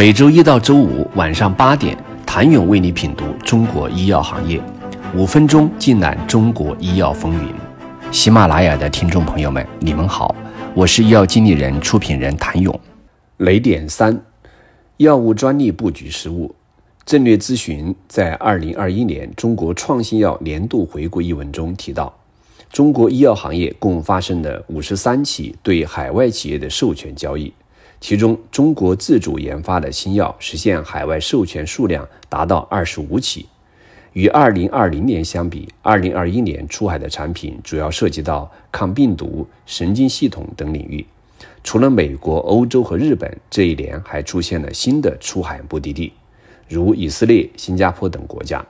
每周一到周五晚上八点，谭勇为你品读中国医药行业，五分钟尽览中国医药风云。喜马拉雅的听众朋友们，你们好，我是医药经理人、出品人谭勇。雷点三：药物专利布局失误。战略咨询在二零二一年中国创新药年度回顾一文中提到，中国医药行业共发生了五十三起对海外企业的授权交易。其中，中国自主研发的新药实现海外授权数量达到二十五起。与二零二零年相比，二零二一年出海的产品主要涉及到抗病毒、神经系统等领域。除了美国、欧洲和日本，这一年还出现了新的出海目的地，如以色列、新加坡等国家。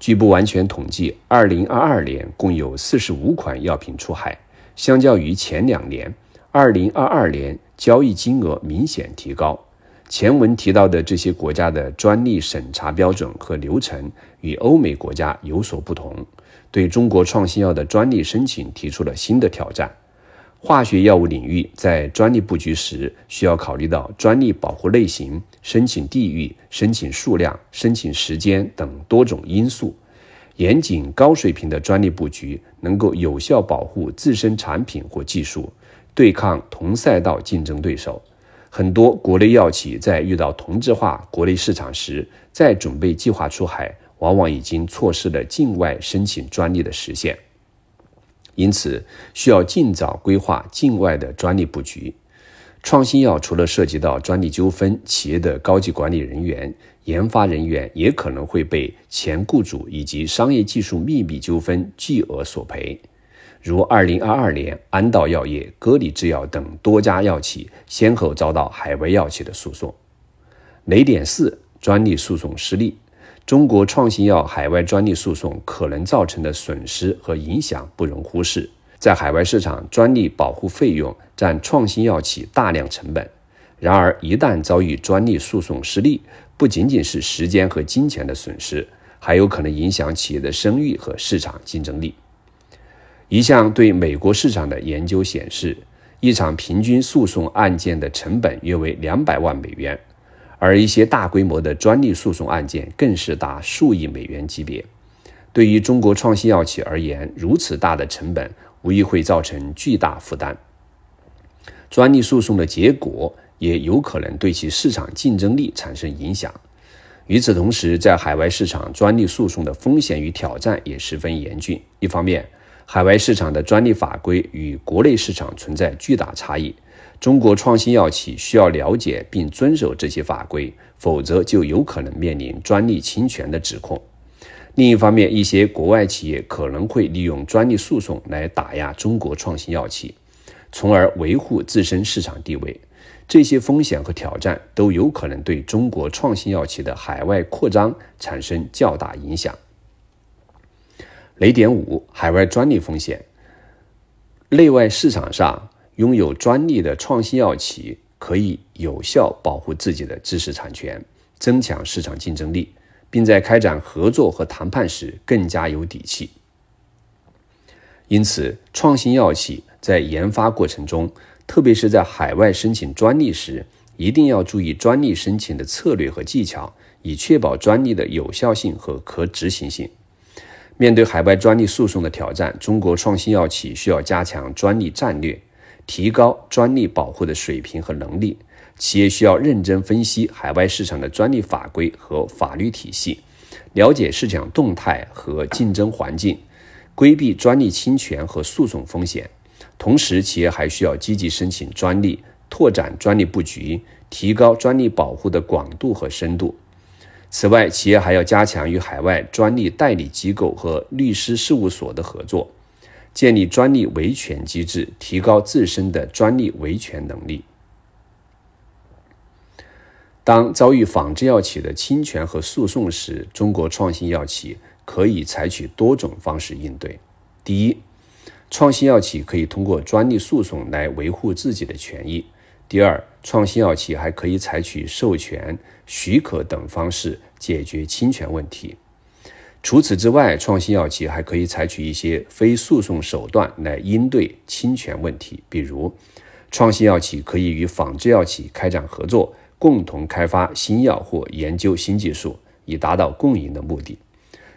据不完全统计，二零二二年共有四十五款药品出海，相较于前两年，二零二二年。交易金额明显提高。前文提到的这些国家的专利审查标准和流程与欧美国家有所不同，对中国创新药的专利申请提出了新的挑战。化学药物领域在专利布局时，需要考虑到专利保护类型、申请地域、申请数量、申请时间等多种因素。严谨高水平的专利布局，能够有效保护自身产品或技术。对抗同赛道竞争对手，很多国内药企在遇到同质化国内市场时，在准备计划出海，往往已经错失了境外申请专利的实现。因此，需要尽早规划境外的专利布局。创新药除了涉及到专利纠纷，企业的高级管理人员、研发人员也可能会被前雇主以及商业技术秘密纠纷巨额索赔。如二零二二年，安道药业、歌里制药等多家药企先后遭到海外药企的诉讼。雷点四：专利诉讼失利。中国创新药海外专利诉讼可能造成的损失和影响不容忽视。在海外市场，专利保护费用占创新药企大量成本。然而，一旦遭遇专利诉讼失利，不仅仅是时间和金钱的损失，还有可能影响企业的声誉和市场竞争力。一项对美国市场的研究显示，一场平均诉讼案件的成本约为两百万美元，而一些大规模的专利诉讼案件更是达数亿美元级别。对于中国创新药企而言，如此大的成本无疑会造成巨大负担。专利诉讼的结果也有可能对其市场竞争力产生影响。与此同时，在海外市场，专利诉讼的风险与挑战也十分严峻。一方面，海外市场的专利法规与国内市场存在巨大差异，中国创新药企需要了解并遵守这些法规，否则就有可能面临专利侵权的指控。另一方面，一些国外企业可能会利用专利诉讼来打压中国创新药企，从而维护自身市场地位。这些风险和挑战都有可能对中国创新药企的海外扩张产生较大影响。雷点五：海外专利风险。内外市场上拥有专利的创新药企可以有效保护自己的知识产权，增强市场竞争力，并在开展合作和谈判时更加有底气。因此，创新药企在研发过程中，特别是在海外申请专利时，一定要注意专利申请的策略和技巧，以确保专利的有效性和可执行性。面对海外专利诉讼的挑战，中国创新药企需要加强专利战略，提高专利保护的水平和能力。企业需要认真分析海外市场的专利法规和法律体系，了解市场动态和竞争环境，规避专利侵权和诉讼风险。同时，企业还需要积极申请专利，拓展专利布局，提高专利保护的广度和深度。此外，企业还要加强与海外专利代理机构和律师事务所的合作，建立专利维权机制，提高自身的专利维权能力。当遭遇仿制药企的侵权和诉讼时，中国创新药企可以采取多种方式应对。第一，创新药企可以通过专利诉讼来维护自己的权益。第二，创新药企还可以采取授权、许可等方式解决侵权问题。除此之外，创新药企还可以采取一些非诉讼手段来应对侵权问题。比如，创新药企可以与仿制药企开展合作，共同开发新药或研究新技术，以达到共赢的目的。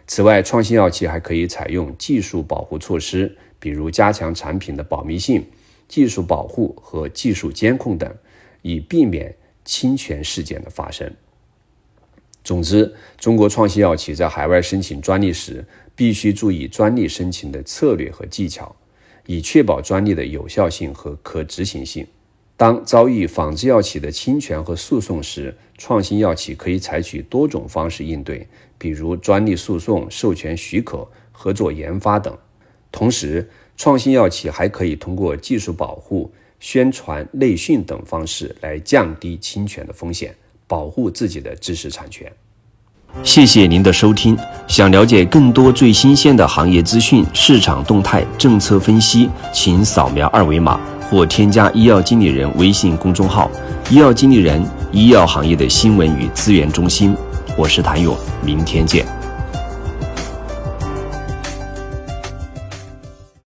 此外，创新药企还可以采用技术保护措施，比如加强产品的保密性、技术保护和技术监控等，以避免侵权事件的发生。总之，中国创新药企在海外申请专利时，必须注意专利申请的策略和技巧，以确保专利的有效性和可执行性。当遭遇仿制药企的侵权和诉讼时，创新药企可以采取多种方式应对，比如专利诉讼、授权许可、合作研发等。同时，创新药企还可以通过技术保护、宣传、内训等方式来降低侵权的风险。保护自己的知识产权。谢谢您的收听。想了解更多最新鲜的行业资讯、市场动态、政策分析，请扫描二维码或添加医药经理人微信公众号“医药经理人”——医药行业的新闻与资源中心。我是谭勇，明天见。